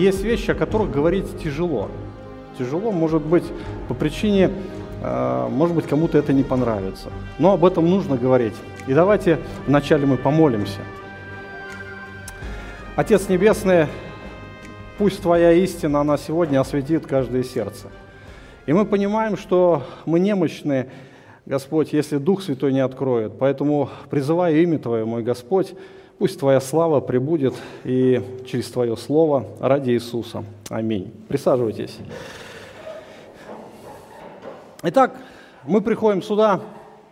Есть вещи, о которых говорить тяжело. Тяжело, может быть, по причине, э, может быть, кому-то это не понравится. Но об этом нужно говорить. И давайте вначале мы помолимся. Отец Небесный, пусть Твоя истина, она сегодня осветит каждое сердце. И мы понимаем, что мы немощны, Господь, если Дух Святой не откроет. Поэтому призываю имя Твое, мой Господь, пусть Твоя слава прибудет и через Твое Слово ради Иисуса. Аминь. Присаживайтесь. Итак, мы приходим сюда,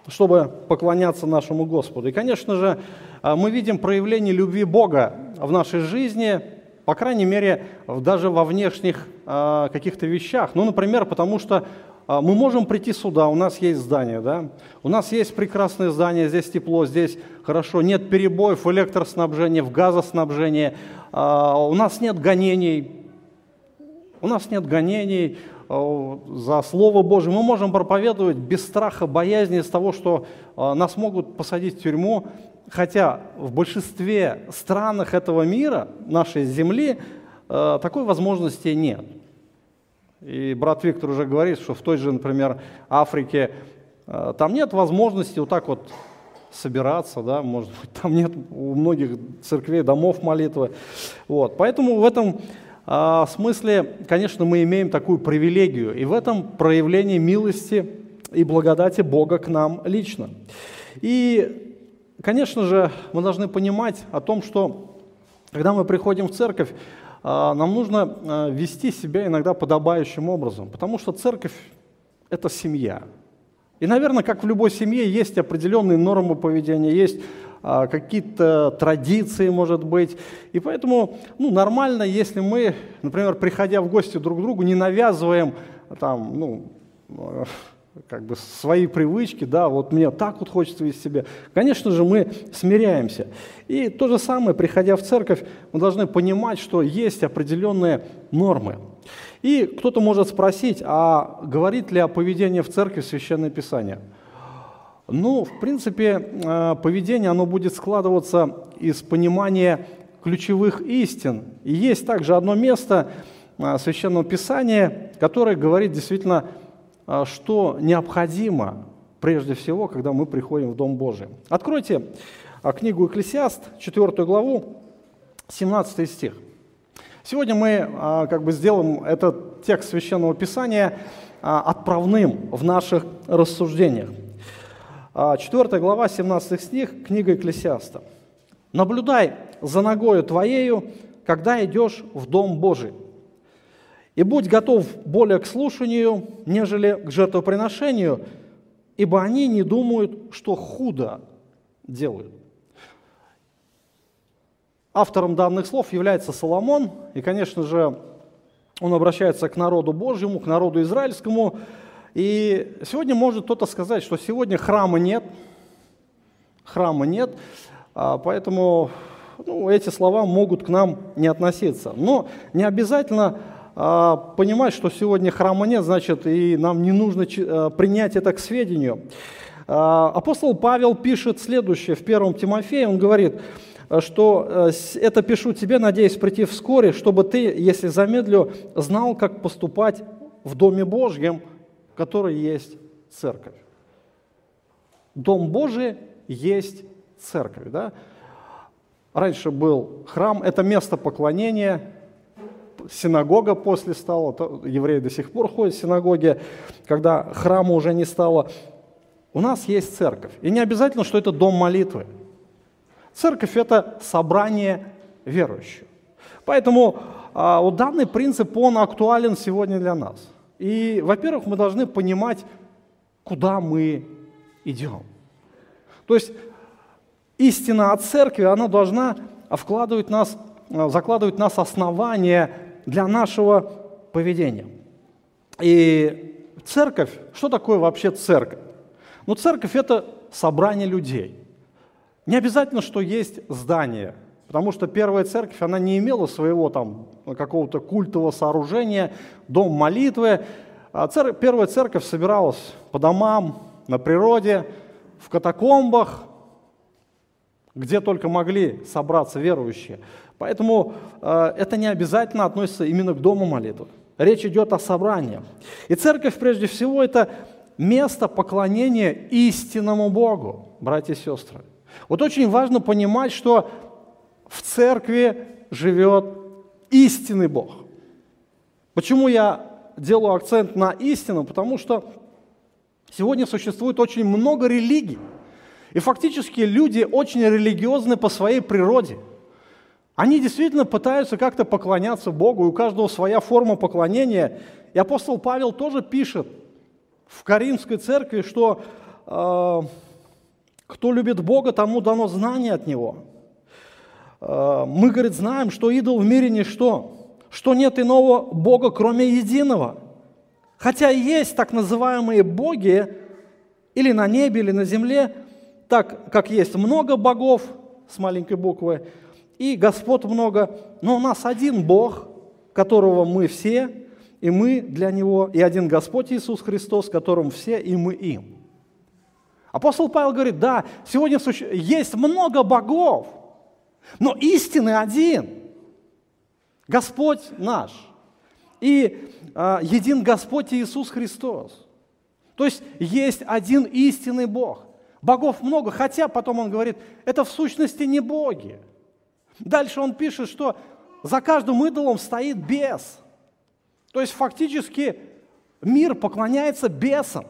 чтобы поклоняться нашему Господу. И, конечно же, мы видим проявление любви Бога в нашей жизни, по крайней мере, даже во внешних э, каких-то вещах. Ну, например, потому что мы можем прийти сюда, у нас есть здание, да? У нас есть прекрасное здание, здесь тепло, здесь хорошо, нет перебоев в электроснабжении, в газоснабжении, э, у нас нет гонений, у нас нет гонений за Слово Божие. Мы можем проповедовать без страха, боязни из того, что нас могут посадить в тюрьму, хотя в большинстве странах этого мира, нашей земли, такой возможности нет. И брат Виктор уже говорит, что в той же, например, Африке э, там нет возможности вот так вот собираться, да, может быть, там нет у многих церквей домов молитвы. Вот. Поэтому в этом а, смысле, конечно, мы имеем такую привилегию, и в этом проявление милости и благодати Бога к нам лично. И Конечно же, мы должны понимать о том, что когда мы приходим в церковь, нам нужно а, вести себя иногда подобающим образом, потому что церковь – это семья. И, наверное, как в любой семье, есть определенные нормы поведения, есть а, какие-то традиции, может быть. И поэтому ну, нормально, если мы, например, приходя в гости друг к другу, не навязываем там, ну, как бы свои привычки, да, вот мне так вот хочется вести себя. Конечно же, мы смиряемся. И то же самое, приходя в церковь, мы должны понимать, что есть определенные нормы. И кто-то может спросить, а говорит ли о поведении в церкви Священное Писание? Ну, в принципе, э, поведение, оно будет складываться из понимания ключевых истин. И есть также одно место э, Священного Писания, которое говорит действительно что необходимо прежде всего, когда мы приходим в Дом Божий. Откройте а, книгу Экклесиаст, 4 главу, 17 стих. Сегодня мы а, как бы сделаем этот текст Священного Писания отправным в наших рассуждениях. 4 глава, 17 стих, книга Экклесиаста. «Наблюдай за ногою твоею, когда идешь в Дом Божий, и будь готов более к слушанию, нежели к жертвоприношению, ибо они не думают, что худо делают. Автором данных слов является Соломон, и, конечно же, он обращается к народу Божьему, к народу израильскому. И сегодня может кто-то сказать, что сегодня храма нет, храма нет, а поэтому ну, эти слова могут к нам не относиться. Но не обязательно понимать, что сегодня храма нет, значит, и нам не нужно э, принять это к сведению. А, апостол Павел пишет следующее в 1 Тимофея, он говорит, что э, это пишу тебе, надеюсь прийти вскоре, чтобы ты, если замедлю, знал, как поступать в Доме Божьем, который есть церковь. Дом Божий есть церковь. Да? Раньше был храм, это место поклонения, синагога после стала, евреи до сих пор ходят в синагоги, когда храма уже не стало. У нас есть церковь. И не обязательно, что это дом молитвы. Церковь – это собрание верующих. Поэтому а, вот данный принцип, он актуален сегодня для нас. И, во-первых, мы должны понимать, куда мы идем. То есть истина от церкви, она должна вкладывать нас, закладывать в нас основания для нашего поведения. И церковь, что такое вообще церковь? Ну, церковь – это собрание людей. Не обязательно, что есть здание, потому что первая церковь, она не имела своего там какого-то культового сооружения, дом молитвы. А цер... Первая церковь собиралась по домам, на природе, в катакомбах, где только могли собраться верующие. Поэтому э, это не обязательно относится именно к дому молитвы. Речь идет о собрании. И церковь, прежде всего, это место поклонения истинному Богу, братья и сестры. Вот очень важно понимать, что в церкви живет истинный Бог. Почему я делаю акцент на истину? Потому что сегодня существует очень много религий. И фактически люди очень религиозны по своей природе. Они действительно пытаются как-то поклоняться Богу, и у каждого своя форма поклонения. И апостол Павел тоже пишет в Каримской церкви, что э, кто любит Бога, тому дано знание от Него. Э, мы, говорит, знаем, что идол в мире ничто, что нет иного Бога, кроме единого. Хотя есть так называемые боги, или на небе, или на земле, так как есть много богов с маленькой буквы, и Господ много, но у нас один Бог, которого мы все, и мы для Него, и один Господь Иисус Христос, которым все, и мы им. Апостол Павел говорит, да, сегодня есть много богов, но истинный один – Господь наш. И э, един Господь Иисус Христос. То есть есть один истинный Бог. Богов много, хотя потом он говорит, это в сущности не боги. Дальше он пишет, что за каждым идолом стоит бес. То есть фактически мир поклоняется бесам.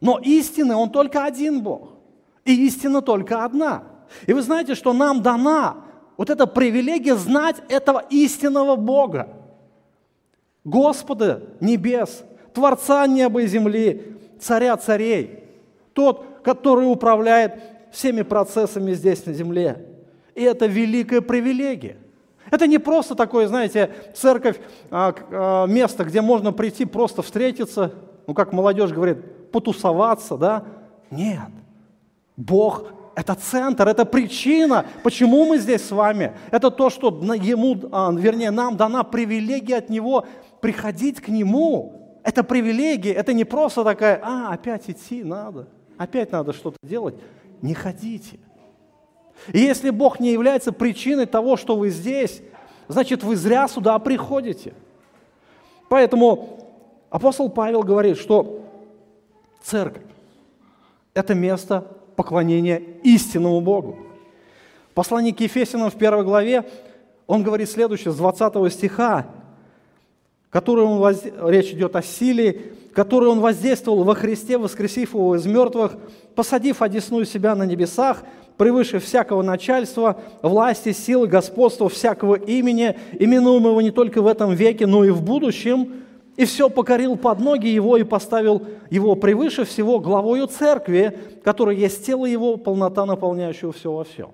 Но истины он только один Бог. И истина только одна. И вы знаете, что нам дана вот эта привилегия знать этого истинного Бога. Господа небес, Творца неба и земли, Царя царей. Тот, который управляет всеми процессами здесь на земле. И это великая привилегия. Это не просто такое, знаете, церковь, а, а, место, где можно прийти просто встретиться, ну, как молодежь говорит, потусоваться, да? Нет. Бог – это центр, это причина, почему мы здесь с вами. Это то, что ему, а, вернее, нам дана привилегия от Него приходить к Нему. Это привилегия, это не просто такая, а, опять идти надо, опять надо что-то делать. Не ходите. И если Бог не является причиной того, что вы здесь, значит, вы зря сюда приходите. Поэтому апостол Павел говорит, что церковь – это место поклонения истинному Богу. В к Ефесянам в первой главе он говорит следующее, с 20 стиха, который он воз... речь идет о силе, который он воздействовал во Христе, воскресив его из мертвых, посадив одесную себя на небесах – превыше всякого начальства, власти, силы, господства, всякого имени, именуемого не только в этом веке, но и в будущем, и все покорил под ноги его и поставил его превыше всего главою церкви, которая есть тело его, полнота, наполняющего все во всем.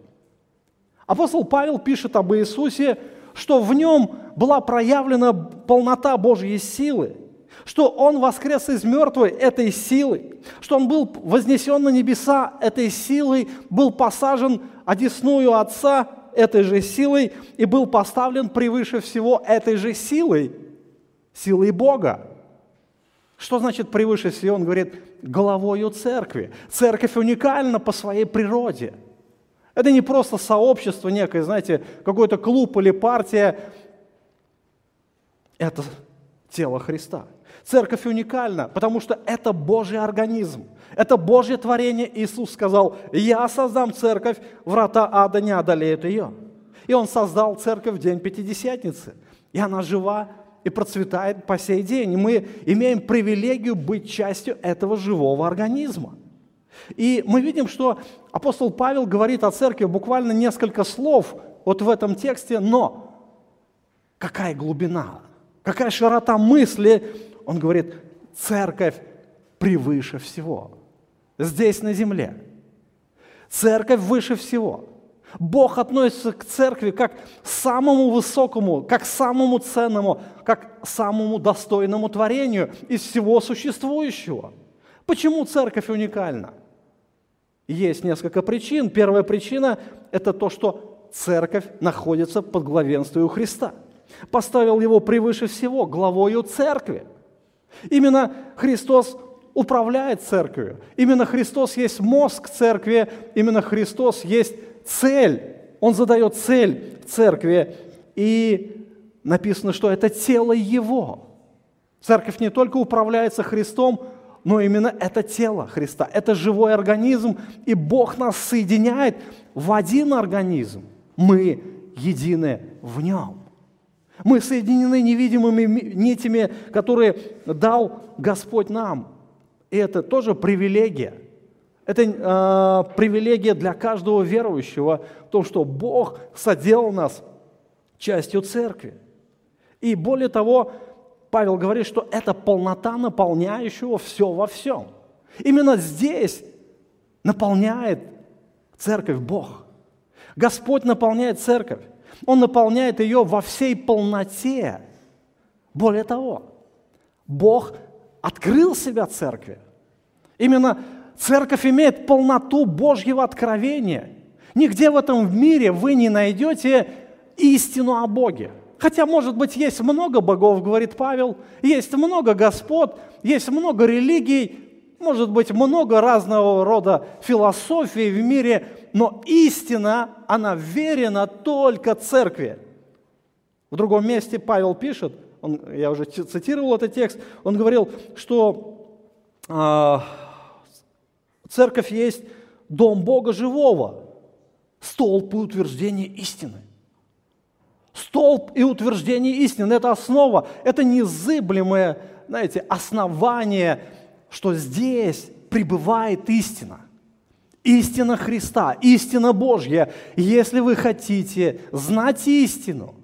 Апостол Павел пишет об Иисусе, что в нем была проявлена полнота Божьей силы – что Он воскрес из мертвой этой силой, что Он был вознесен на небеса этой силой, был посажен одесную Отца этой же силой и был поставлен превыше всего этой же силой, силой Бога. Что значит превыше всего? Он говорит, головою церкви. Церковь уникальна по своей природе. Это не просто сообщество некое, знаете, какой-то клуб или партия. Это тело Христа. Церковь уникальна, потому что это Божий организм. Это Божье творение. Иисус сказал, я создам церковь, врата ада не одолеют ее. И Он создал церковь в день Пятидесятницы. И она жива и процветает по сей день. И мы имеем привилегию быть частью этого живого организма. И мы видим, что апостол Павел говорит о церкви буквально несколько слов вот в этом тексте, но какая глубина, какая широта мысли он говорит, церковь превыше всего. Здесь на земле. Церковь выше всего. Бог относится к церкви как к самому высокому, как к самому ценному, как к самому достойному творению из всего существующего. Почему церковь уникальна? Есть несколько причин. Первая причина – это то, что церковь находится под главенством Христа. Поставил его превыше всего главою церкви – Именно Христос управляет церковью. Именно Христос есть мозг церкви, именно Христос есть цель. Он задает цель церкви, и написано, что это тело Его. Церковь не только управляется Христом, но именно это тело Христа, это живой организм, и Бог нас соединяет в один организм. Мы едины в нем. Мы соединены невидимыми нитями, которые дал Господь нам. И это тоже привилегия. Это э, привилегия для каждого верующего, то, что Бог соделал нас частью церкви. И более того, Павел говорит, что это полнота наполняющего все во всем. Именно здесь наполняет церковь Бог. Господь наполняет церковь. Он наполняет ее во всей полноте. Более того, Бог открыл себя церкви. Именно церковь имеет полноту Божьего откровения. Нигде в этом мире вы не найдете истину о Боге. Хотя, может быть, есть много богов, говорит Павел, есть много господ, есть много религий, может быть, много разного рода философий в мире, но истина, она верена только церкви. В другом месте Павел пишет, он, я уже цитировал этот текст, он говорил, что э, церковь есть дом Бога живого, столб и утверждение истины. Столб и утверждение истины – это основа, это незыблемое, знаете, основание, что здесь пребывает истина. Истина Христа, истина Божья. Если вы хотите знать истину,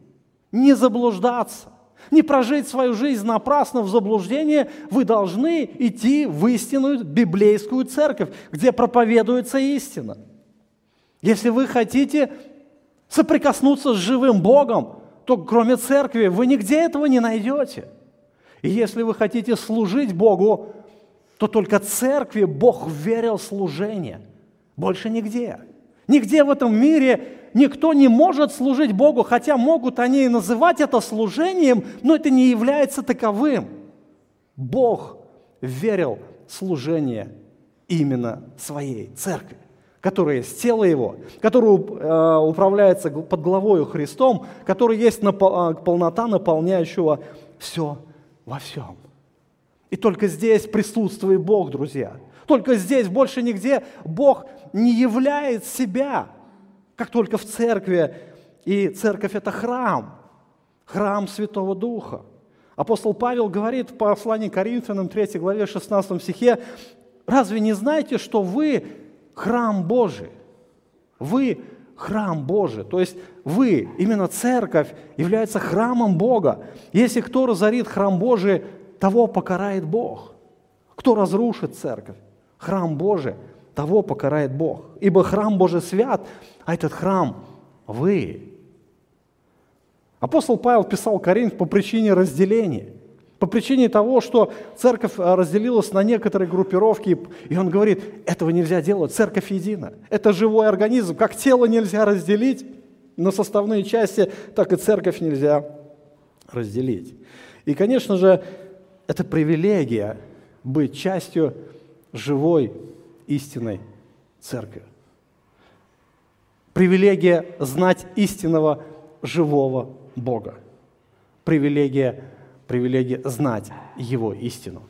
не заблуждаться, не прожить свою жизнь напрасно в заблуждении, вы должны идти в истинную библейскую церковь, где проповедуется истина. Если вы хотите соприкоснуться с живым Богом, то кроме церкви вы нигде этого не найдете. И если вы хотите служить Богу, то только церкви Бог верил служение. Больше нигде. Нигде в этом мире никто не может служить Богу, хотя могут они называть это служением, но это не является таковым. Бог верил служение именно своей церкви который есть тело Его, который э, управляется под главою Христом, который есть э, полнота наполняющего все во всем. И только здесь присутствует Бог, друзья. Только здесь, больше нигде Бог не являет себя, как только в церкви. И церковь – это храм, храм Святого Духа. Апостол Павел говорит в послании к Коринфянам 3 главе 16 стихе, «Разве не знаете, что вы храм Божий. Вы храм Божий. То есть вы, именно церковь, является храмом Бога. Если кто разорит храм Божий, того покарает Бог. Кто разрушит церковь? Храм Божий, того покарает Бог. Ибо храм Божий свят, а этот храм – вы. Апостол Павел писал Коринф по причине разделения – по причине того, что церковь э, разделилась на некоторые группировки, и он говорит, этого нельзя делать, церковь едина. Это живой организм, как тело нельзя разделить на составные части, так и церковь нельзя разделить. И, конечно же, это привилегия быть частью живой истинной церкви. Привилегия знать истинного живого Бога. Привилегия привилегия знать Его истину.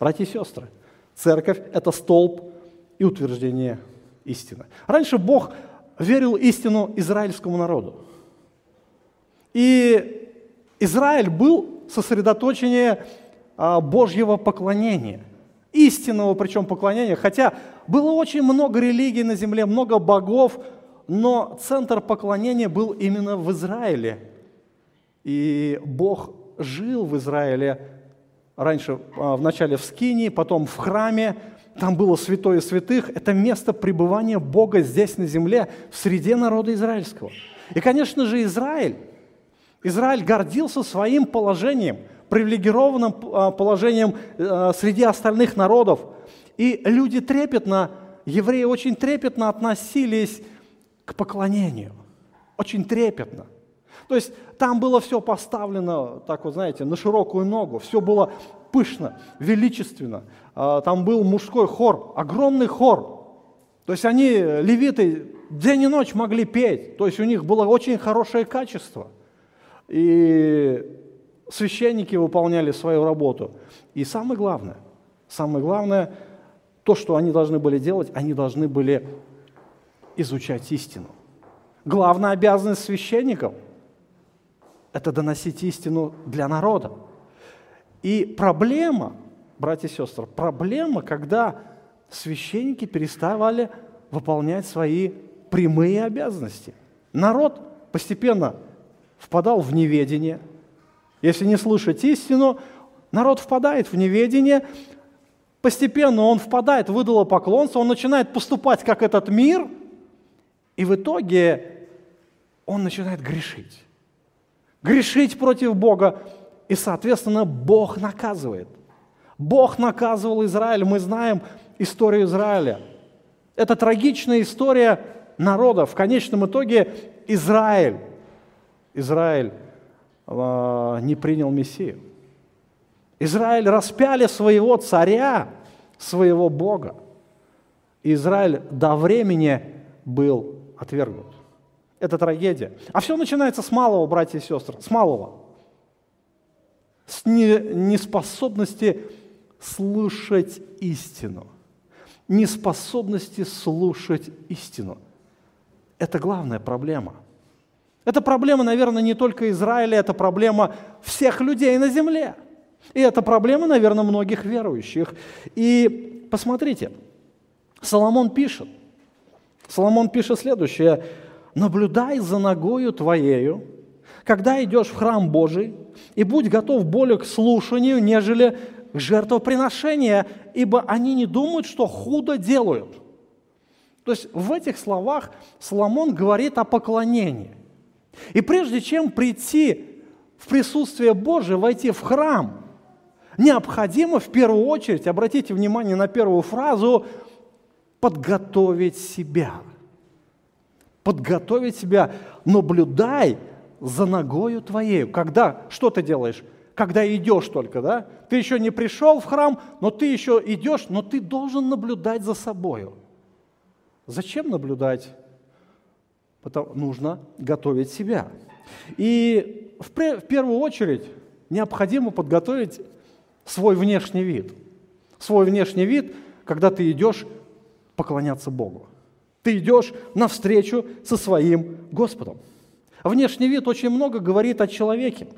Братья и сестры, церковь – это столб и утверждение истины. Раньше Бог верил истину израильскому народу. И Израиль был сосредоточение а, Божьего поклонения, истинного причем поклонения, хотя было очень много религий на земле, много богов, но центр поклонения был именно в Израиле. И Бог жил в Израиле раньше, а, вначале в Скинии, потом в храме, там было святое святых, это место пребывания Бога здесь на земле, в среде народа израильского. И, конечно же, Израиль, Израиль гордился своим положением, привилегированным а, положением а, среди остальных народов. И люди трепетно, евреи очень трепетно относились к поклонению. Очень трепетно. То есть там было все поставлено, так вот знаете, на широкую ногу, все было пышно, величественно. А, там был мужской хор, огромный хор. То есть они, левиты, день и ночь могли петь. То есть у них было очень хорошее качество. И священники выполняли свою работу. И самое главное, самое главное, то, что они должны были делать, они должны были изучать истину. Главная обязанность священников – это доносить истину для народа. И проблема, братья и сестры, проблема, когда священники переставали выполнять свои прямые обязанности. Народ постепенно впадал в неведение. Если не слышать истину, народ впадает в неведение, постепенно он впадает в идолопоклонство, он начинает поступать как этот мир, и в итоге он начинает грешить. Грешить против Бога, и, соответственно, Бог наказывает. Бог наказывал Израиль, мы знаем историю Израиля. Это трагичная история народа. В конечном итоге Израиль, Израиль не принял Мессию. Израиль распяли своего царя, своего Бога. Израиль до времени был отвергнут. Это трагедия. А все начинается с малого, братья и сестры, с малого. С неспособности слушать истину. Неспособности слушать истину. Это главная проблема. Это проблема, наверное, не только Израиля, это проблема всех людей на земле. И это проблема, наверное, многих верующих. И посмотрите, Соломон пишет, Соломон пишет следующее. «Наблюдай за ногою твоею, когда идешь в храм Божий, и будь готов более к слушанию, нежели к жертвоприношению, ибо они не думают, что худо делают». То есть в этих словах Соломон говорит о поклонении. И прежде чем прийти в присутствие Божие, войти в храм, необходимо в первую очередь, обратите внимание на первую фразу, подготовить себя. Подготовить себя, наблюдай за ногою твоей. Когда, что ты делаешь? Когда идешь только, да? Ты еще не пришел в храм, но ты еще идешь, но ты должен наблюдать за собою. Зачем наблюдать? Потому, нужно готовить себя. И в, в первую очередь необходимо подготовить свой внешний вид. Свой внешний вид, когда ты идешь поклоняться Богу. Ты идешь навстречу со своим Господом. Внешний вид очень много говорит о человеке.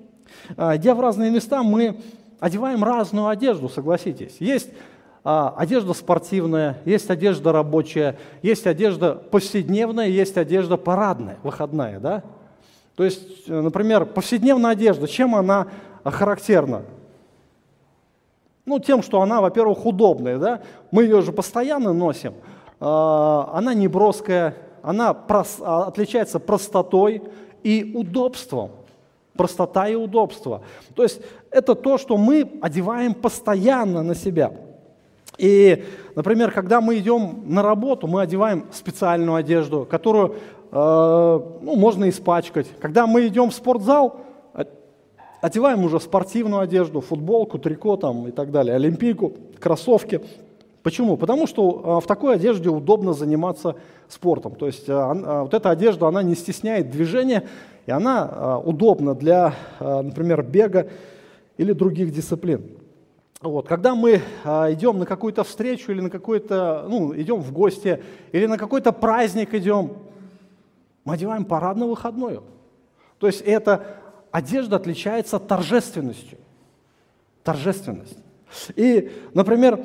А, идя в разные места, мы одеваем разную одежду, согласитесь. Есть одежда спортивная, есть одежда рабочая, есть одежда повседневная, есть одежда парадная, выходная, да? То есть, например, повседневная одежда, чем она характерна? Ну, тем, что она, во-первых, удобная, да? Мы ее же постоянно носим. А, она не броская, она а, отличается простотой и удобством. Простота и удобство. То есть это то, что мы одеваем постоянно на себя. И, например, когда мы идем на работу, мы одеваем специальную одежду, которую э, ну, можно испачкать. Когда мы идем в спортзал, Одеваем уже спортивную одежду, футболку, трико там и так далее, олимпийку, кроссовки. Почему? Потому что а, в такой одежде удобно заниматься спортом. То есть а, вот эта одежда, она не стесняет движения, и она удобна для, например, бега или других дисциплин. Вот. Когда мы идем на какую-то встречу или на какой-то, ну, идем в гости, или на какой-то праздник идем, мы одеваем парадно-выходную. То есть это одежда отличается торжественностью. Торжественность. И, например,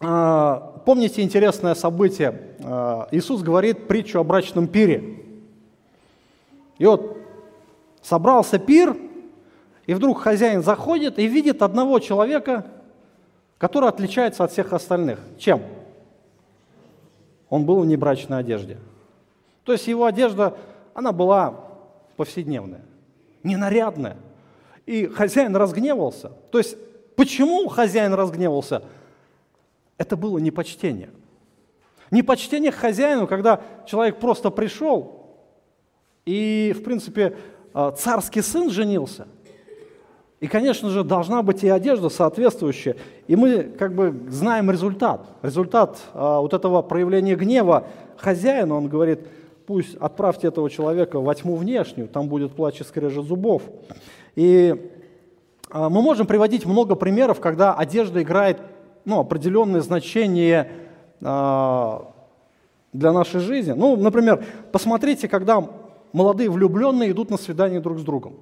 а, помните интересное событие? А, Иисус говорит притчу о брачном пире. И вот собрался пир, и вдруг хозяин заходит и видит одного человека, который отличается от всех остальных. Чем? Он был в небрачной одежде. То есть его одежда, она была повседневная ненарядная. И хозяин разгневался. То есть, почему хозяин разгневался? Это было непочтение. Непочтение к хозяину, когда человек просто пришел, и, в принципе, а, царский сын женился. И, конечно же, должна быть и одежда соответствующая. И мы как бы знаем результат. Результат а, вот этого проявления гнева хозяина, он говорит, пусть отправьте этого человека во тьму внешнюю, там будет плач и скрежет зубов. И а, мы можем приводить много примеров, когда одежда играет ну, определенное значение а, для нашей жизни. Ну, например, посмотрите, когда молодые влюбленные идут на свидание друг с другом.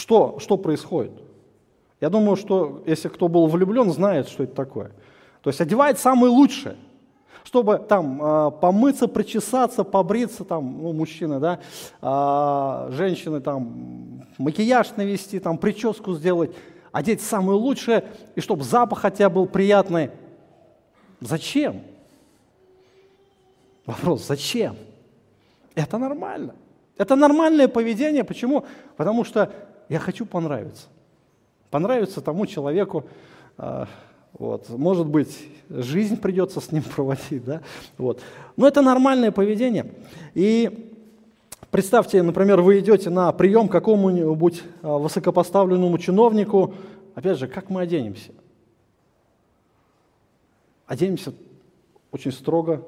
Что, что происходит? Я думаю, что если кто был влюблен, знает, что это такое. То есть одевает самое лучшее, чтобы там э, помыться, причесаться, побриться, там, ну, мужчины, да, э, женщины там макияж навести, там прическу сделать, одеть самое лучшее, и чтобы запах хотя был приятный. Зачем? Вопрос, зачем? Это нормально. Это нормальное поведение. Почему? Потому что я хочу понравиться. Понравиться тому человеку, а, вот. Может быть, жизнь придется с ним проводить, да? Вот. Но это нормальное поведение. И представьте, например, вы идете на прием к какому-нибудь а, высокопоставленному чиновнику, опять же, как мы оденемся? Оденемся очень строго,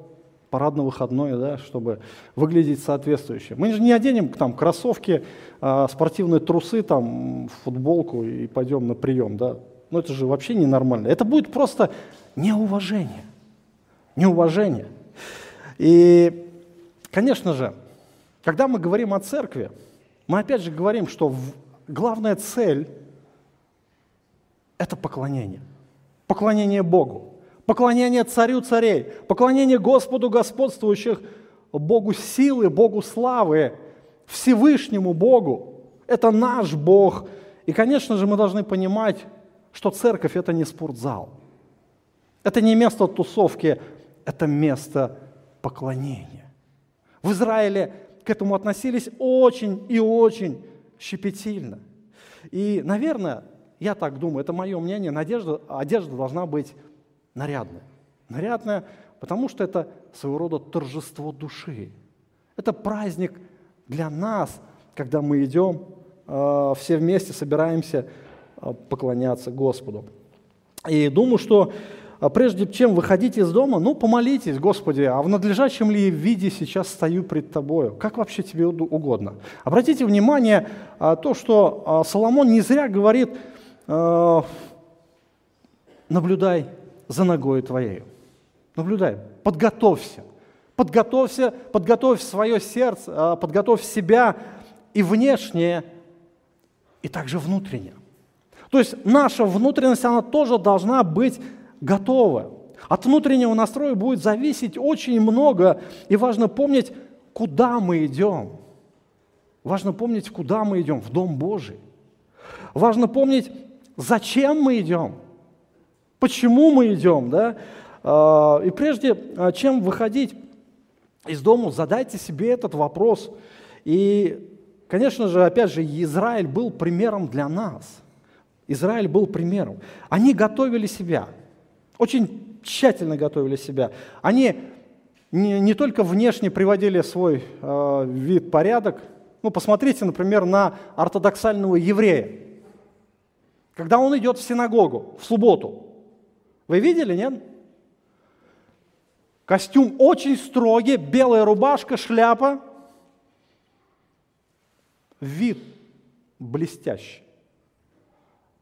парадно-выходное, да, чтобы выглядеть соответствующе. Мы же не оденем там кроссовки, э, спортивные трусы, там, футболку и пойдем на прием. Да. Ну это же вообще ненормально. Это будет просто неуважение. Неуважение. И, конечно же, когда мы говорим о церкви, мы опять же говорим, что главная цель – это поклонение. Поклонение Богу поклонение царю царей, поклонение Господу господствующих, Богу силы, Богу славы, Всевышнему Богу. Это наш Бог. И, конечно же, мы должны понимать, что церковь – это не спортзал. Это не место тусовки, это место поклонения. В Израиле к этому относились очень и очень щепетильно. И, наверное, я так думаю, это мое мнение, надежда, одежда должна быть нарядное. Нарядное, потому что это своего рода торжество души. Это праздник для нас, когда мы идем, э, все вместе собираемся э, поклоняться Господу. И думаю, что э, прежде чем выходить из дома, ну, помолитесь, Господи, а в надлежащем ли виде сейчас стою пред Тобою? Как вообще тебе угодно? Обратите внимание, то, что Соломон не зря говорит, наблюдай за ногой твоей. Наблюдай, подготовься. Подготовься, подготовь свое сердце, а, подготовь себя и внешнее, и также внутреннее. То есть наша внутренность, она тоже должна быть готова. От внутреннего настроя будет зависеть очень много, и важно помнить, куда мы идем. Важно помнить, куда мы идем, в Дом Божий. Важно помнить, зачем мы идем почему мы идем, да? А, и прежде а, чем выходить из дома, задайте себе этот вопрос. И, конечно же, опять же, Израиль был примером для нас. Израиль был примером. Они готовили себя, очень тщательно готовили себя. Они не, не только внешне приводили свой э, вид порядок. Ну, посмотрите, например, на ортодоксального еврея. Когда он идет в синагогу в субботу, вы видели, нет? Костюм очень строгий, белая рубашка, шляпа. Вид блестящий.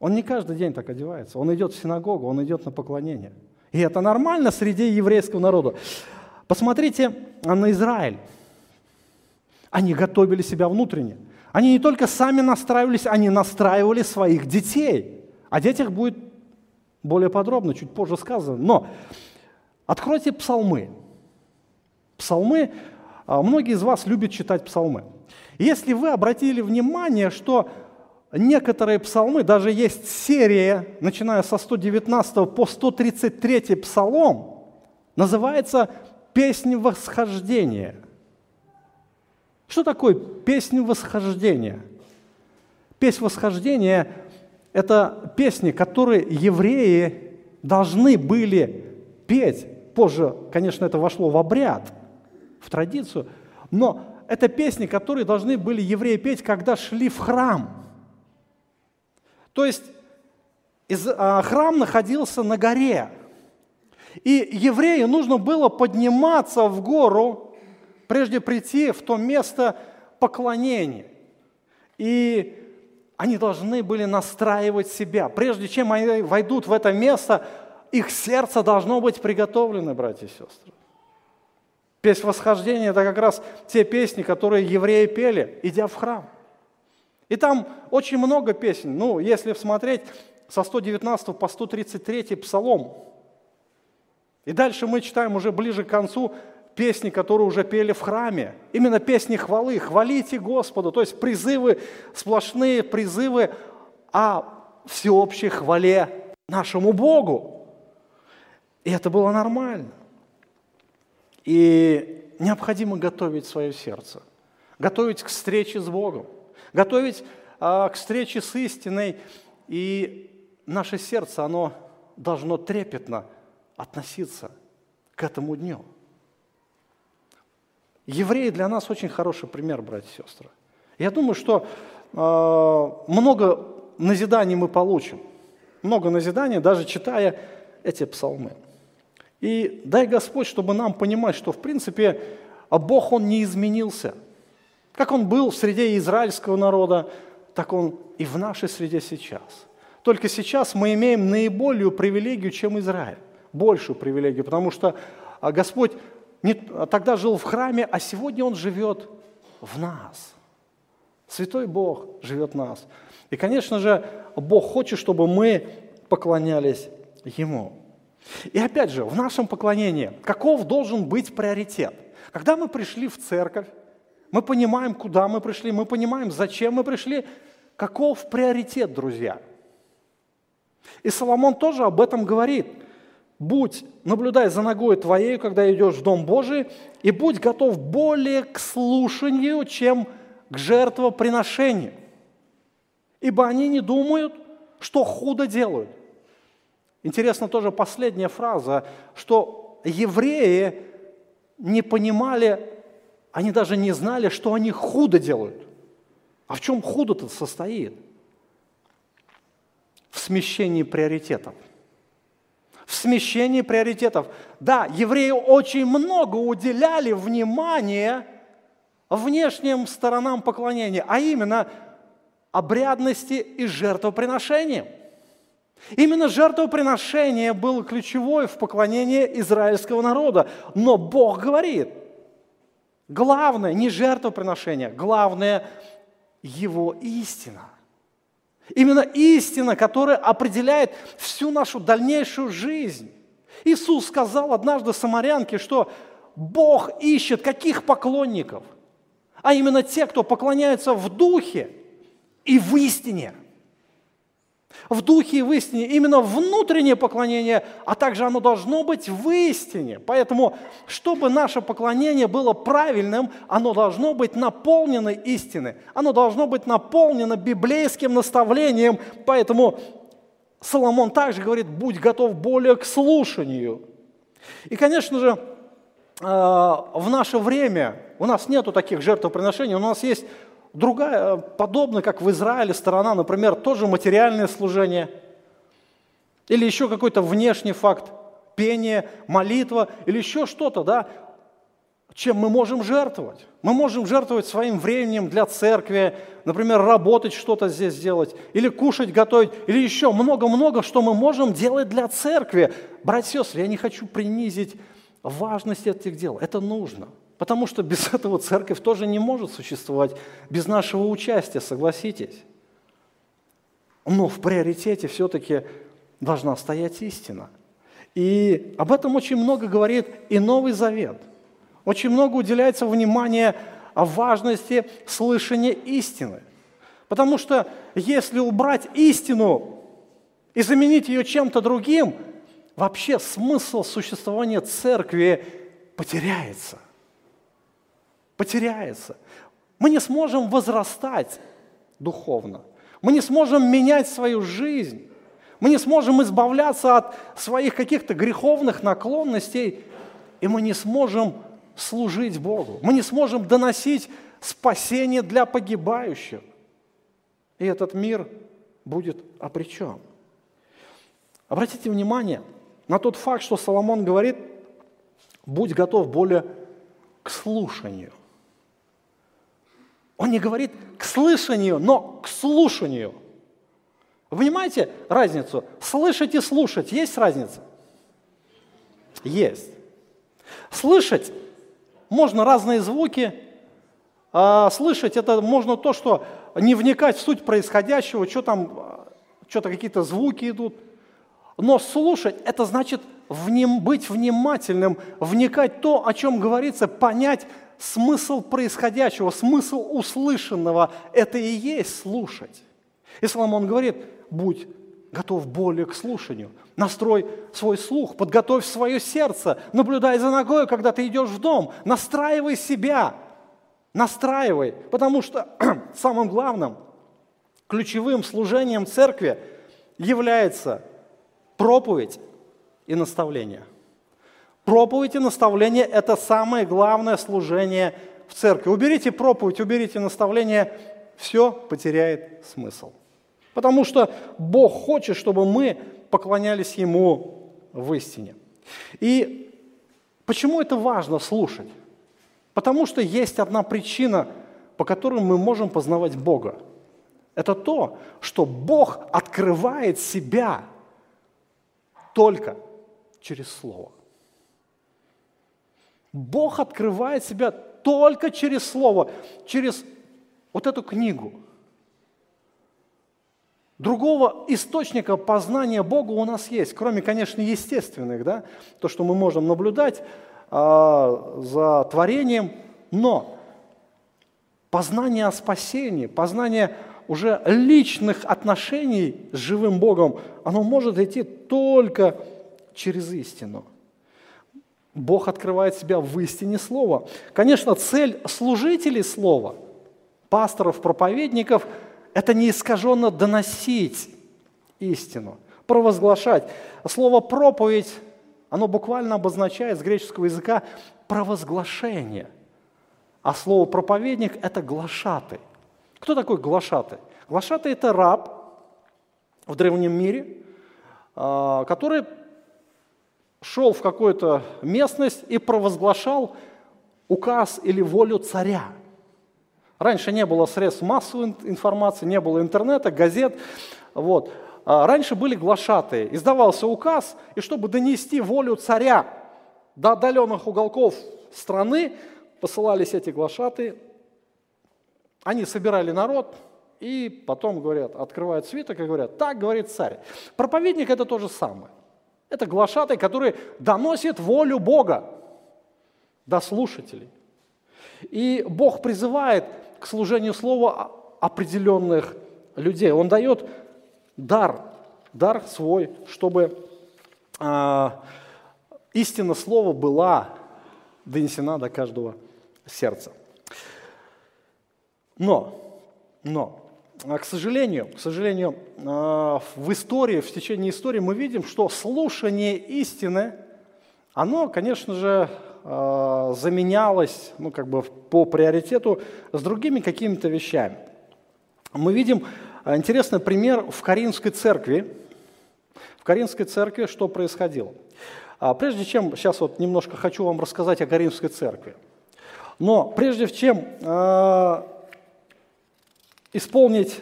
Он не каждый день так одевается. Он идет в синагогу, он идет на поклонение. И это нормально среди еврейского народа. Посмотрите на Израиль. Они готовили себя внутренне. Они не только сами настраивались, они настраивали своих детей. О детях будет более подробно, чуть позже сказано. Но откройте псалмы. Псалмы, а, многие из вас любят читать псалмы. Если вы обратили внимание, что некоторые псалмы, даже есть серия, начиная со 119 по 133 псалом, называется «Песнь восхождения». Что такое песнь восхождения? Песнь восхождения это песни, которые евреи должны были петь. Позже, конечно, это вошло в обряд, в традицию, но это песни, которые должны были евреи петь, когда шли в храм. То есть а, храм находился на горе. И еврею нужно было подниматься в гору, прежде прийти в то место поклонения. И они должны были настраивать себя. Прежде чем они войдут в это место, их сердце должно быть приготовлено, братья и сестры. Песнь восхождения – это как раз те песни, которые евреи пели, идя в храм. И там очень много песен. Ну, если смотреть со 119 по 133 псалом. И дальше мы читаем уже ближе к концу песни, которые уже пели в храме. Именно песни хвалы. Хвалите Господа. То есть призывы, сплошные призывы о всеобщей хвале нашему Богу. И это было нормально. И необходимо готовить свое сердце, готовить к встрече с Богом, готовить а, к встрече с истиной. И наше сердце, оно должно трепетно относиться к этому дню. Евреи для нас очень хороший пример, братья и сестры. Я думаю, что э, много назиданий мы получим. Много назиданий, даже читая эти псалмы. И дай Господь, чтобы нам понимать, что в принципе Бог, Он не изменился. Как Он был в среде израильского народа, так Он и в нашей среде сейчас. Только сейчас мы имеем наиболее привилегию, чем Израиль. Большую привилегию, потому что а, Господь не, тогда жил в храме, а сегодня Он живет в нас. Святой Бог живет в нас. И, конечно же, Бог хочет, чтобы мы поклонялись Ему. И опять же, в нашем поклонении каков должен быть приоритет? Когда мы пришли в церковь, мы понимаем, куда мы пришли, мы понимаем, зачем мы пришли, каков приоритет, друзья. И Соломон тоже об этом говорит. Будь, наблюдай за ногой твоей, когда идешь в Дом Божий, и будь готов более к слушанию, чем к жертвоприношению. Ибо они не думают, что худо делают, Интересна тоже последняя фраза, что евреи не понимали, они даже не знали, что они худо делают. А в чем худо-то состоит? В смещении приоритетов. В смещении приоритетов. Да, евреи очень много уделяли внимания внешним сторонам поклонения, а именно обрядности и жертвоприношениям. Именно жертвоприношение было ключевое в поклонении израильского народа. Но Бог говорит, главное не жертвоприношение, главное Его истина. Именно истина, которая определяет всю нашу дальнейшую жизнь. Иисус сказал однажды самарянке, что Бог ищет каких поклонников? А именно те, кто поклоняются в духе и в истине – в духе и в истине, именно внутреннее поклонение, а также оно должно быть в истине. Поэтому, чтобы наше поклонение было правильным, оно должно быть наполнено истиной, оно должно быть наполнено библейским наставлением. Поэтому Соломон также говорит, будь готов более к слушанию. И, конечно же, э, в наше время у нас нету таких жертвоприношений, у нас есть другая, подобно как в Израиле сторона, например, тоже материальное служение или еще какой-то внешний факт, пение, молитва или еще что-то, да, чем мы можем жертвовать. Мы можем жертвовать своим временем для церкви, например, работать что-то здесь делать, или кушать, готовить, или еще много-много, что мы можем делать для церкви. Братья и сестры, я не хочу принизить важность этих дел. Это нужно – Потому что без этого церковь тоже не может существовать, без нашего участия, согласитесь. Но в приоритете все-таки должна стоять истина. И об этом очень много говорит и Новый Завет. Очень много уделяется внимания о важности слышания истины. Потому что если убрать истину и заменить ее чем-то другим, вообще смысл существования церкви потеряется – потеряется. Мы не сможем возрастать духовно. Мы не сможем менять свою жизнь. Мы не сможем избавляться от своих каких-то греховных наклонностей. И мы не сможем служить Богу. Мы не сможем доносить спасение для погибающих. И этот мир будет обречен. Обратите внимание на тот факт, что Соломон говорит, будь готов более к слушанию. Он не говорит к слышанию, но к слушанию. Вы понимаете разницу? Слышать и слушать. Есть разница? Есть. Слышать можно разные звуки, а слышать это можно то, что не вникать в суть происходящего, что там, что-то какие-то звуки идут. Но слушать – это значит вним, быть внимательным, вникать в то, о чем говорится, понять смысл происходящего, смысл услышанного. Это и есть слушать. И Соломон говорит, будь готов более к слушанию. Настрой свой слух, подготовь свое сердце, наблюдай за ногой, когда ты идешь в дом. Настраивай себя, настраивай, потому что самым главным, ключевым служением церкви является проповедь и наставление. Проповедь и наставление – это самое главное служение в церкви. Уберите проповедь, уберите наставление, все потеряет смысл. Потому что Бог хочет, чтобы мы поклонялись Ему в истине. И почему это важно слушать? Потому что есть одна причина, по которой мы можем познавать Бога. Это то, что Бог открывает себя только через Слово. Бог открывает себя только через Слово, через вот эту книгу – Другого источника познания Бога у нас есть, кроме, конечно, естественных, да, то, что мы можем наблюдать э, за творением, но познание о спасении, познание уже личных отношений с живым Богом, оно может идти только через истину. Бог открывает себя в истине Слова. Конечно, цель служителей Слова, пасторов, проповедников – это не искаженно доносить истину, провозглашать. Слово «проповедь», оно буквально обозначает с греческого языка провозглашение. А слово «проповедник» – это глашатый. Кто такой глашатый? Глашатый – это раб в древнем мире, а, который шел в какую-то местность и провозглашал указ или волю царя – Раньше не было средств массовой информации, не было интернета, газет. Вот. А раньше были глашатые. Издавался указ, и чтобы донести волю царя до отдаленных уголков страны, посылались эти глашатые. Они собирали народ, и потом говорят, открывают свиток и говорят, так говорит царь. Проповедник это то же самое. Это глашатый, который доносит волю Бога до слушателей. И Бог призывает к служению слова определенных людей. Он дает дар, дар свой, чтобы а, истина слова была донесена до каждого сердца. Но, но, к сожалению, к сожалению, а, в истории, в течение истории мы видим, что слушание истины, оно, конечно же, э, заменялось ну, как бы по приоритету с другими какими-то вещами. Мы видим интересный пример в Каринской церкви. В Каринской церкви что происходило? А прежде чем, сейчас вот немножко хочу вам рассказать о Каринской церкви. Но прежде чем исполнить,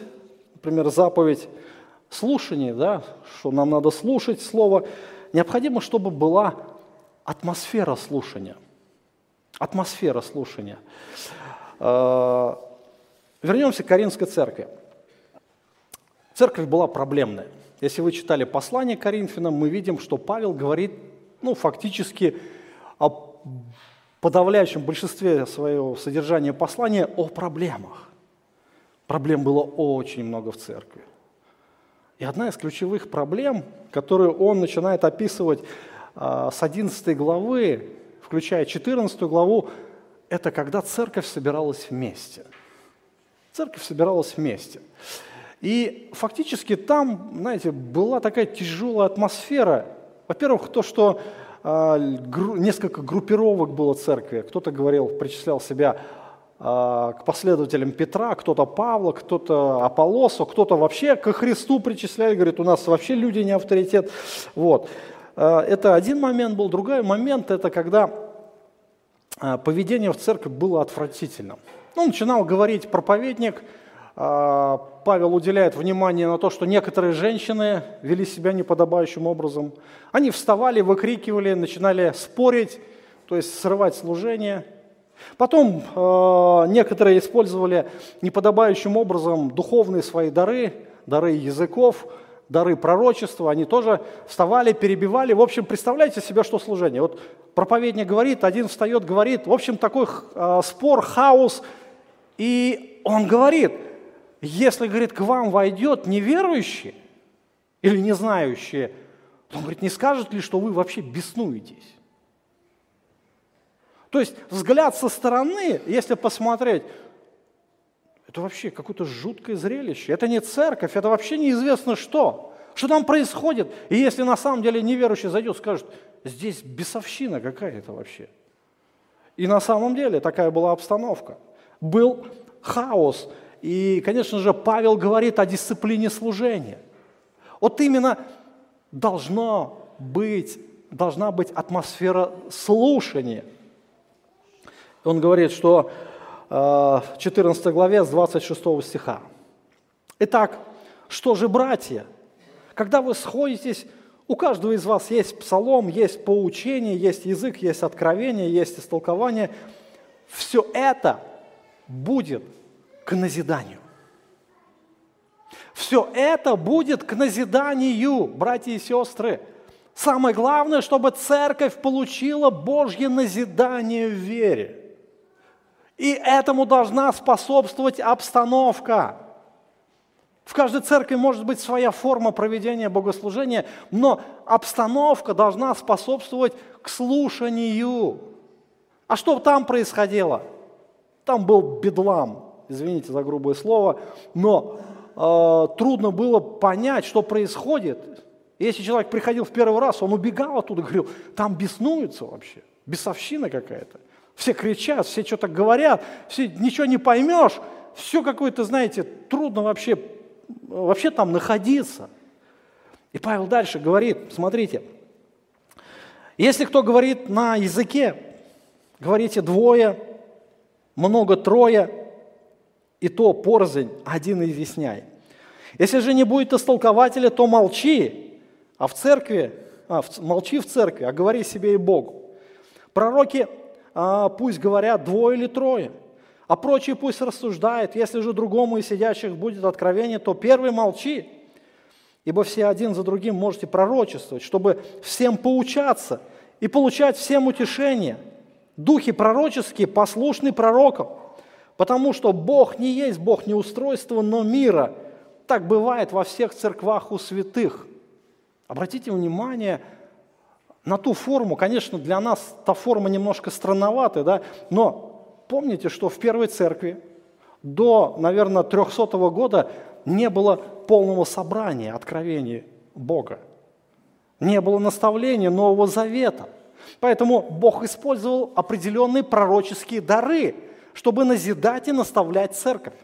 например, заповедь слушания, да, что нам надо слушать слово, необходимо, чтобы была атмосфера слушания. Атмосфера слушания. Э, вернемся к Каринской церкви. Церковь была проблемная. Если вы читали послание Коринфянам, мы видим, что Павел говорит, ну, фактически о подавляющем большинстве своего содержания послания о проблемах. Проблем было очень много в церкви. И одна из ключевых проблем, которую он начинает описывать а, с 11 главы, включая 14 главу, это когда церковь собиралась вместе. Церковь собиралась вместе. И фактически там, знаете, была такая тяжелая атмосфера. Во-первых, то, что а, несколько группировок было церкви. Кто-то говорил, причислял себя к последователям Петра, кто-то Павла, кто-то Аполлосу, кто-то вообще ко Христу причисляли, говорит, у нас вообще люди не авторитет. Вот. А, это один момент был. Другой момент – это когда поведение в церкви было отвратительным. Ну, начинал говорить проповедник, Павел уделяет внимание на то, что некоторые женщины вели себя неподобающим образом. Они вставали, выкрикивали, начинали спорить, то есть срывать служение – Потом э, некоторые использовали неподобающим образом духовные свои дары, дары языков, дары пророчества. Они тоже вставали, перебивали. В общем, представляете себе, что служение. Вот проповедник говорит, один встает, говорит. В общем, такой э, спор, хаос. И он говорит, если, говорит, к вам войдет неверующий или не знающий, он говорит, не скажет ли, что вы вообще беснуетесь? То есть взгляд со стороны, если посмотреть, это вообще какое-то жуткое зрелище. Это не церковь, это вообще неизвестно что. Что там происходит? И если на самом деле неверующий зайдет, скажет, здесь бесовщина какая-то вообще. И на самом деле такая была обстановка. Был хаос. И, конечно же, Павел говорит о дисциплине служения. Вот именно должно быть, должна быть атмосфера слушания – он говорит, что э, в 14 главе с 26 стиха. Итак, что же, братья, когда вы сходитесь, у каждого из вас есть псалом, есть поучение, есть язык, есть откровение, есть истолкование. Все это будет к назиданию. Все это будет к назиданию, братья и сестры. Самое главное, чтобы церковь получила Божье назидание в вере. И этому должна способствовать обстановка. В каждой церкви может быть своя форма проведения богослужения, но обстановка должна способствовать к слушанию. А что там происходило? Там был бедлам, извините за грубое слово, но э, трудно было понять, что происходит. Если человек приходил в первый раз, он убегал оттуда, говорил, там беснуются вообще, бесовщина какая-то. Все кричат, все что-то говорят, все, ничего не поймешь, все какое-то, знаете, трудно вообще, вообще там находиться. И Павел дальше говорит, смотрите, если кто говорит на языке, говорите двое, много трое, и то порзень, один изъясняй. Если же не будет истолкователя, то молчи, а в церкви, а, в, молчи в церкви, а говори себе и Богу. Пророки а, пусть говорят двое или трое, а прочие пусть рассуждают. Если же другому из сидящих будет откровение, то первый молчи, ибо все один за другим можете пророчествовать, чтобы всем поучаться и получать всем утешение. Духи пророческие послушны пророкам, потому что Бог не есть Бог не устройства, но мира. Так бывает во всех церквах у святых. Обратите внимание, на ту форму, конечно, для нас та форма немножко странноватая, да, но помните, что в первой церкви до, наверное, 300 года не было полного собрания откровений Бога. Не было наставления Нового Завета. Поэтому Бог использовал определенные пророческие дары, чтобы назидать и наставлять церковь.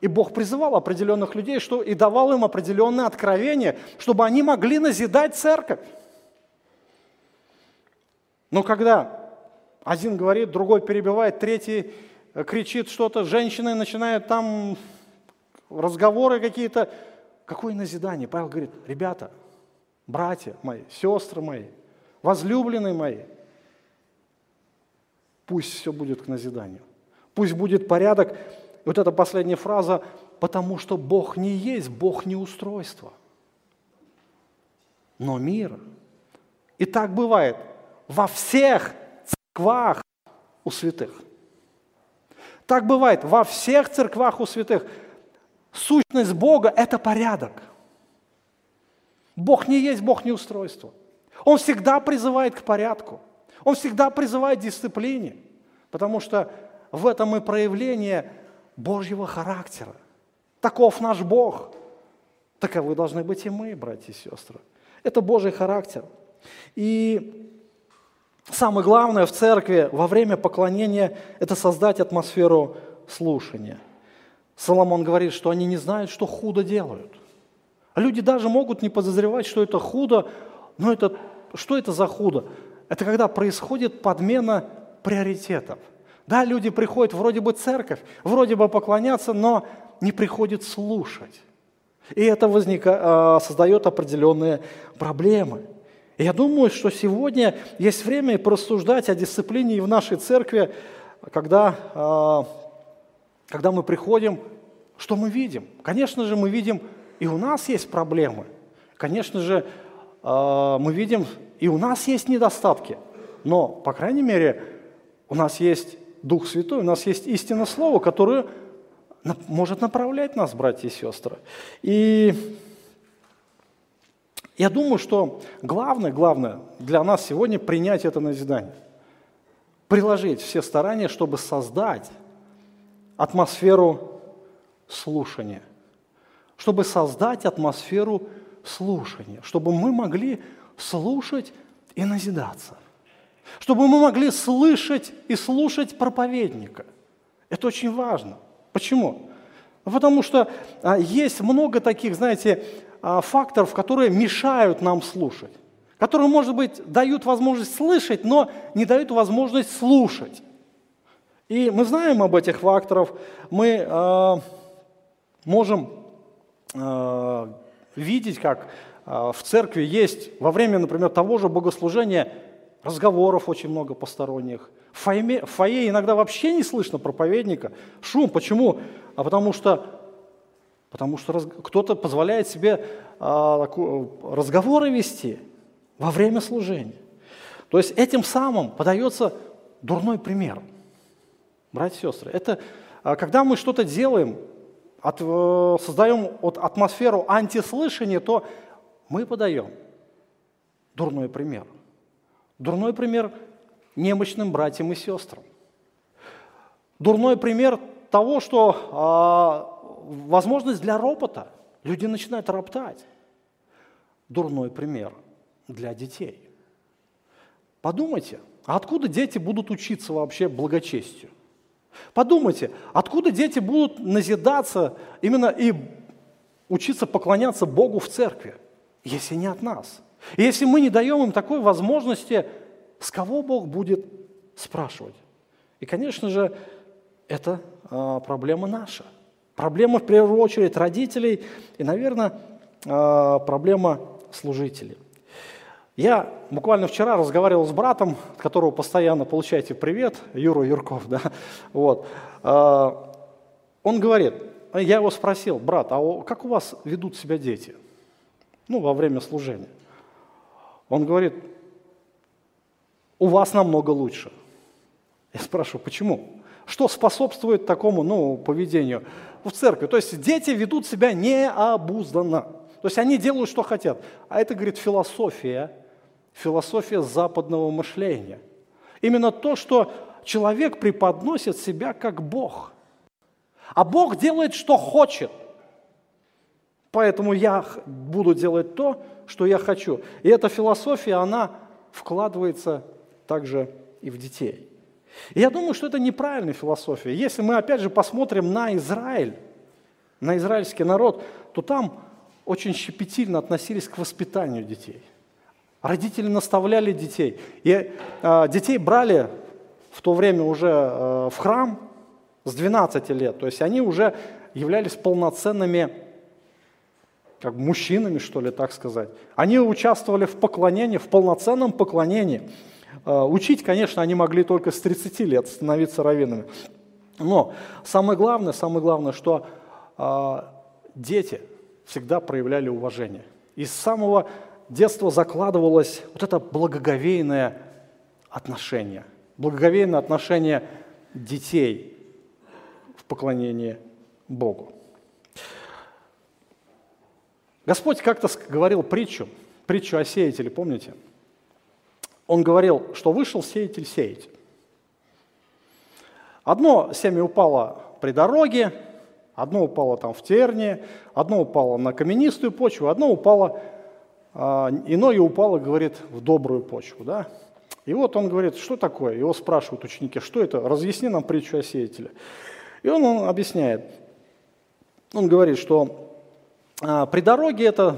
И Бог призывал определенных людей что, и давал им определенные откровения, чтобы они могли назидать церковь. Но когда один говорит, другой перебивает, третий э, кричит что-то, женщины начинают там разговоры какие-то. Какое назидание? Павел говорит, ребята, братья мои, сестры мои, возлюбленные мои, пусть все будет к назиданию. Пусть будет порядок. Вот эта последняя фраза, потому что Бог не есть, Бог не устройство, но мир. И так бывает – во всех церквах у святых. Так бывает во всех церквах у святых. Сущность Бога – это порядок. Бог не есть Бог не устройство. Он всегда призывает к порядку. Он всегда призывает к дисциплине, потому что в этом и проявление Божьего характера. Таков наш Бог. Таковы должны быть и мы, братья и сестры. Это Божий характер – И самое главное в церкви во время поклонения – это создать атмосферу слушания. Соломон говорит, что они не знают, что худо делают. Люди даже могут не подозревать, что это худо, но это, что это за худо? Это когда происходит подмена приоритетов. Да, люди приходят вроде бы церковь, вроде бы поклоняться, но не приходят слушать. И это возника, а, создает определенные проблемы. Я думаю, что сегодня есть время порассуждать о дисциплине и в нашей церкви, когда, а, когда мы приходим, что мы видим? Конечно же, мы видим, и у нас есть проблемы. Конечно же, а, мы видим, и у нас есть недостатки. Но, по крайней мере, у нас есть Дух Святой, у нас есть истина Слова, которое может направлять нас, братья и сестры. И я думаю, что главное, главное для нас сегодня принять это назидание. Приложить все старания, чтобы создать атмосферу слушания. Чтобы создать атмосферу слушания. Чтобы мы могли слушать и назидаться. Чтобы мы могли слышать и слушать проповедника. Это очень важно. Почему? Потому что а, есть много таких, знаете, факторов, которые мешают нам слушать. Которые, может быть, дают возможность слышать, но не дают возможность слушать. И мы знаем об этих факторах. Мы э, можем э, видеть, как в церкви есть во время, например, того же богослужения разговоров очень много посторонних, в в фойе иногда вообще не слышно проповедника. Шум. Почему? А потому что, потому что раз, кто-то позволяет себе а, разговоры вести во время служения. То есть этим самым подается дурной пример. Братья и сестры, это а, когда мы что-то делаем, от, э, создаем вот атмосферу антислышания, то мы подаем дурной пример. Дурной пример немощным братьям и сестрам. Дурной пример того, что э, возможность для ропота. Люди начинают роптать. Дурной пример для детей. Подумайте, а откуда дети будут учиться вообще благочестию? Подумайте, откуда дети будут назидаться именно и учиться поклоняться Богу в церкви, если не от нас? И если мы не даем им такой возможности с кого Бог будет спрашивать? И, конечно же, это э, проблема наша. Проблема, в первую очередь, родителей и, наверное, э, проблема служителей. Я буквально вчера разговаривал с братом, от которого постоянно получаете привет, Юру Юрков, да, вот. Э, он говорит, я его спросил, брат, а как у вас ведут себя дети? Ну, во время служения. Он говорит, у вас намного лучше. Я спрашиваю, почему? Что способствует такому ну, поведению в церкви? То есть дети ведут себя необузданно. То есть они делают, что хотят. А это, говорит, философия, философия западного мышления. Именно то, что человек преподносит себя как Бог. А Бог делает, что хочет. Поэтому я буду делать то, что я хочу. И эта философия, она вкладывается также и в детей. И я думаю, что это неправильная философия. Если мы опять же посмотрим на Израиль, на израильский народ, то там очень щепетильно относились к воспитанию детей. Родители наставляли детей. И э, детей брали в то время уже э, в храм с 12 лет. То есть они уже являлись полноценными как мужчинами, что ли, так сказать. Они участвовали в поклонении, в полноценном поклонении. Э, учить, конечно, они могли только с 30 лет становиться раввинами. Но самое главное, самое главное, что э, дети всегда проявляли уважение. И с самого детства закладывалось вот это благоговейное отношение, благоговейное отношение детей в поклонении Богу. Господь как-то говорил притчу, притчу о сеятеле, помните? Он говорил, что вышел сеятель сеять. Одно семя упало при дороге, одно упало там в терне, одно упало на каменистую почву, одно упало а, иное упало, говорит, в добрую почву. Да? И вот он говорит, что такое? Его спрашивают ученики, что это? Разъясни нам притчу о сеятеле. И он, он объясняет. Он говорит, что а, при дороге это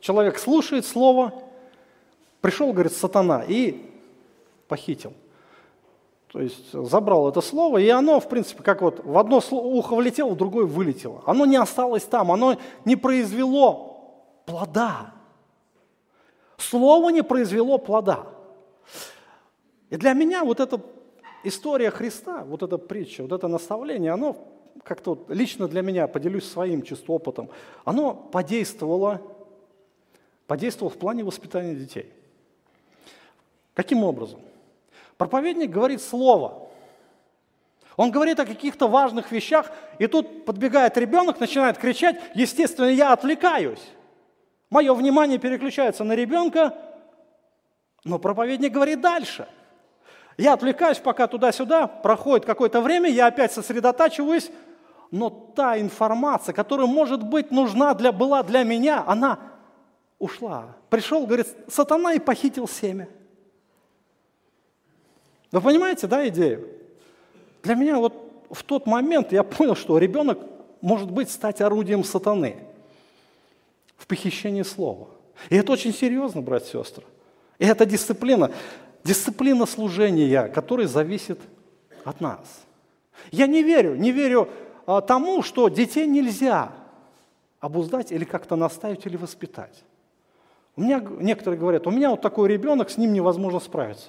человек слушает слово, пришел, говорит, сатана и похитил. То есть забрал это слово, и оно, в принципе, как вот в одно ухо влетело, в другое вылетело. Оно не осталось там, оно не произвело плода. Слово не произвело плода. И для меня вот эта история Христа, вот эта притча, вот это наставление, оно как-то вот лично для меня, поделюсь своим чисто опытом, оно подействовало, подействовало в плане воспитания детей. Каким образом? Проповедник говорит слово. Он говорит о каких-то важных вещах, и тут подбегает ребенок, начинает кричать, естественно, я отвлекаюсь. Мое внимание переключается на ребенка, но проповедник говорит дальше. Я отвлекаюсь пока туда-сюда, проходит какое-то время, я опять сосредотачиваюсь, но та информация, которая, может быть, нужна для, была для меня, она ушла. Пришел, говорит, сатана и похитил семя. Вы понимаете, да, идею? Для меня вот в тот момент я понял, что ребенок может быть стать орудием сатаны в похищении слова. И это очень серьезно, братья и сестры. И это дисциплина, дисциплина служения, которая зависит от нас. Я не верю, не верю а, тому, что детей нельзя обуздать или как-то наставить или воспитать. У меня некоторые говорят, у меня вот такой ребенок, с ним невозможно справиться.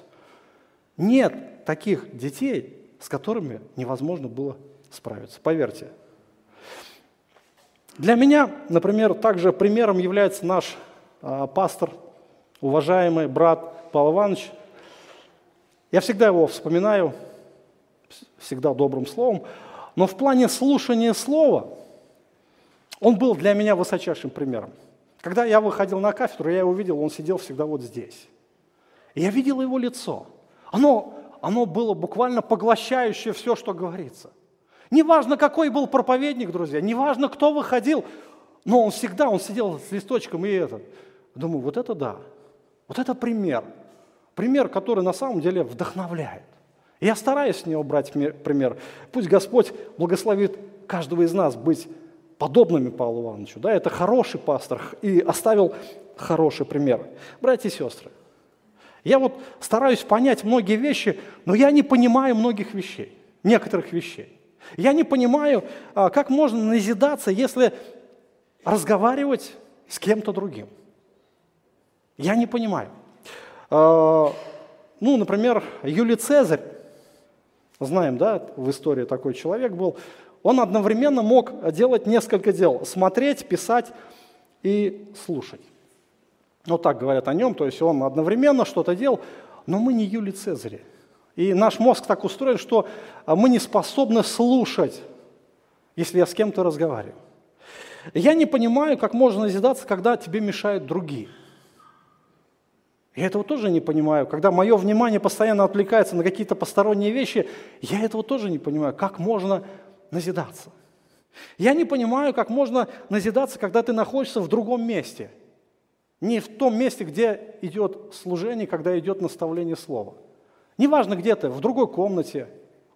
Нет таких детей, с которыми невозможно было справиться, поверьте. Для меня, например, также примером является наш э, пастор, уважаемый брат Павел Иванович. Я всегда его вспоминаю, всегда добрым словом, но в плане слушания слова он был для меня высочайшим примером. Когда я выходил на кафедру, я его видел, он сидел всегда вот здесь. И я видел его лицо. Оно, оно было буквально поглощающее все, что говорится – Неважно, какой был проповедник, друзья, неважно, кто выходил, но он всегда, он сидел с листочком и этот. Думаю, вот это да, вот это пример. Пример, который на самом деле вдохновляет. Я стараюсь с него брать пример. Пусть Господь благословит каждого из нас быть подобными Павлу Ивановичу. Да, это хороший пастор и оставил хороший пример. Братья и сестры, я вот стараюсь понять многие вещи, но я не понимаю многих вещей, некоторых вещей. Я не понимаю, а, как можно назидаться, если разговаривать с кем-то другим. Я не понимаю. А, ну, например, Юлий Цезарь, знаем, да, в истории такой человек был, он одновременно мог делать несколько дел. Смотреть, писать и слушать. Вот так говорят о нем, то есть он одновременно что-то делал, но мы не Юлий Цезарь. И наш мозг так устроен, что а, мы не способны слушать, если я с кем-то разговариваю. Я не понимаю, как можно назидаться, когда тебе мешают другие. Я этого тоже не понимаю. Когда мое внимание постоянно отвлекается на какие-то посторонние вещи, я этого тоже не понимаю. Как можно назидаться? Я не понимаю, как можно назидаться, когда ты находишься в другом месте. Не в том месте, где идет служение, когда идет наставление слова. Неважно где ты, в другой комнате.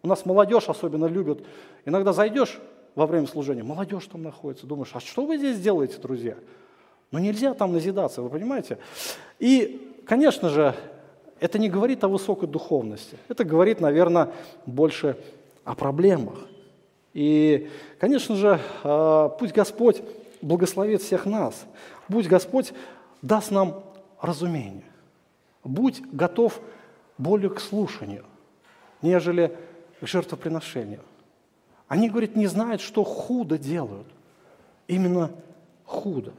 У нас молодежь особенно любит. Иногда зайдешь во время служения, молодежь там находится, думаешь, а что вы здесь делаете, друзья? Ну нельзя там назидаться, вы понимаете? И, конечно же, это не говорит о высокой духовности. Это говорит, наверное, больше о проблемах. И, конечно же, а, пусть Господь благословит всех нас. Пусть Господь даст нам разумение. Будь готов более к слушанию, нежели к жертвоприношению. Они, говорит, не знают, что худо делают. Именно худо.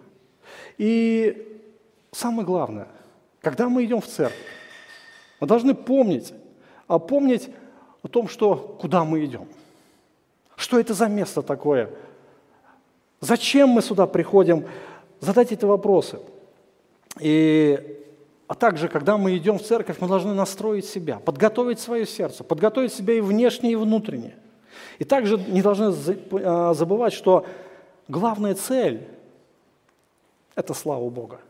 И самое главное, когда мы идем в церковь, мы должны помнить, а помнить о том, что куда мы идем. Что это за место такое? Зачем мы сюда приходим? Задать эти вопросы. И а также, когда мы идем в церковь, мы должны настроить себя, подготовить свое сердце, подготовить себя и внешне, и внутренне. И также не должны а, забывать, что главная цель – это слава Бога.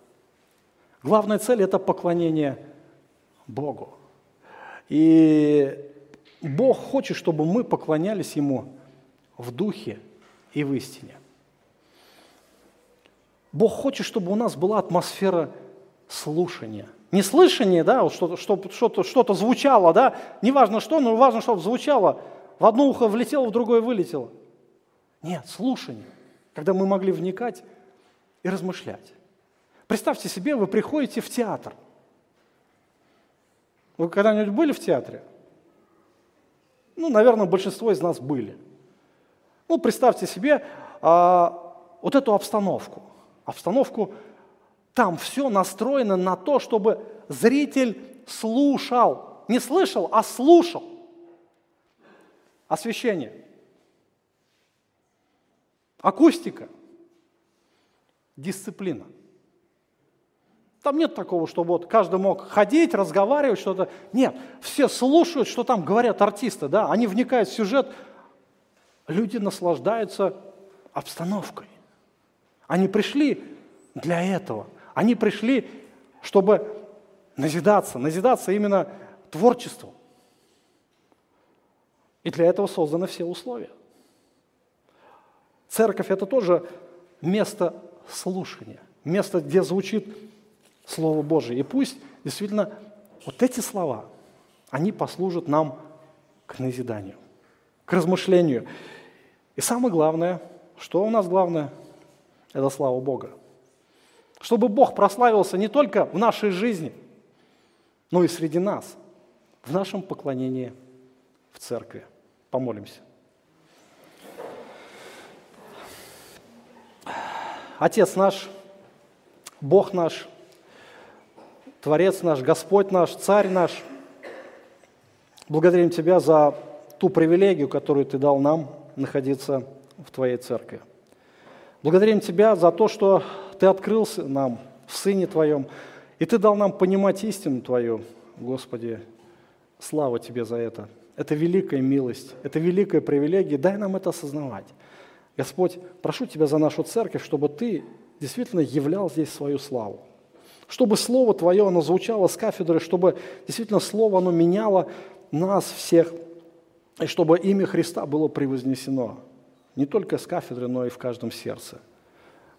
Главная цель – это поклонение Богу. И Бог хочет, чтобы мы поклонялись Ему в духе и в истине. Бог хочет, чтобы у нас была атмосфера слушания. Не слышание, да, вот что-то, что-то, что-то звучало, да, неважно что, но важно, чтобы звучало. В одно ухо влетело, в другое вылетело. Нет, слушание, когда мы могли вникать и размышлять. Представьте себе, вы приходите в театр. Вы когда-нибудь были в театре? Ну, наверное, большинство из нас были. Ну, представьте себе а, вот эту обстановку. Обстановку, там все настроено на то, чтобы зритель слушал. Не слышал, а слушал. Освещение. Акустика. Дисциплина. Там нет такого, что вот каждый мог ходить, разговаривать, что-то. Нет, все слушают, что там говорят артисты, да, они вникают в сюжет. Люди наслаждаются обстановкой. Они пришли для этого. Они пришли, чтобы назидаться, назидаться именно творчеством. И для этого созданы все условия. Церковь – это тоже место слушания, место, где звучит Слово Божие. И пусть действительно вот эти слова, они послужат нам к назиданию, к размышлению. И самое главное, что у нас главное, это слава Бога. Чтобы Бог прославился не только в нашей жизни, но и среди нас, в нашем поклонении в церкви. Помолимся. Отец наш, Бог наш – Творец наш, Господь наш, Царь наш. Благодарим Тебя за ту привилегию, которую Ты дал нам находиться в Твоей церкви. Благодарим Тебя за то, что Ты открылся нам в Сыне Твоем, и Ты дал нам понимать истину Твою, Господи. Слава Тебе за это. Это великая милость, это великая привилегия. Дай нам это осознавать. Господь, прошу Тебя за нашу церковь, чтобы Ты действительно являл здесь свою славу чтобы Слово Твое, оно звучало с кафедры, чтобы действительно Слово, оно меняло нас всех, и чтобы имя Христа было превознесено не только с кафедры, но и в каждом сердце.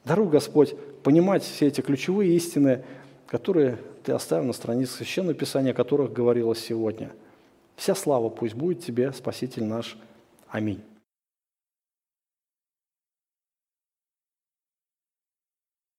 Даруй, Господь, понимать все эти ключевые истины, которые Ты оставил на странице Священного Писания, о которых говорилось сегодня. Вся слава пусть будет Тебе, Спаситель наш. Аминь.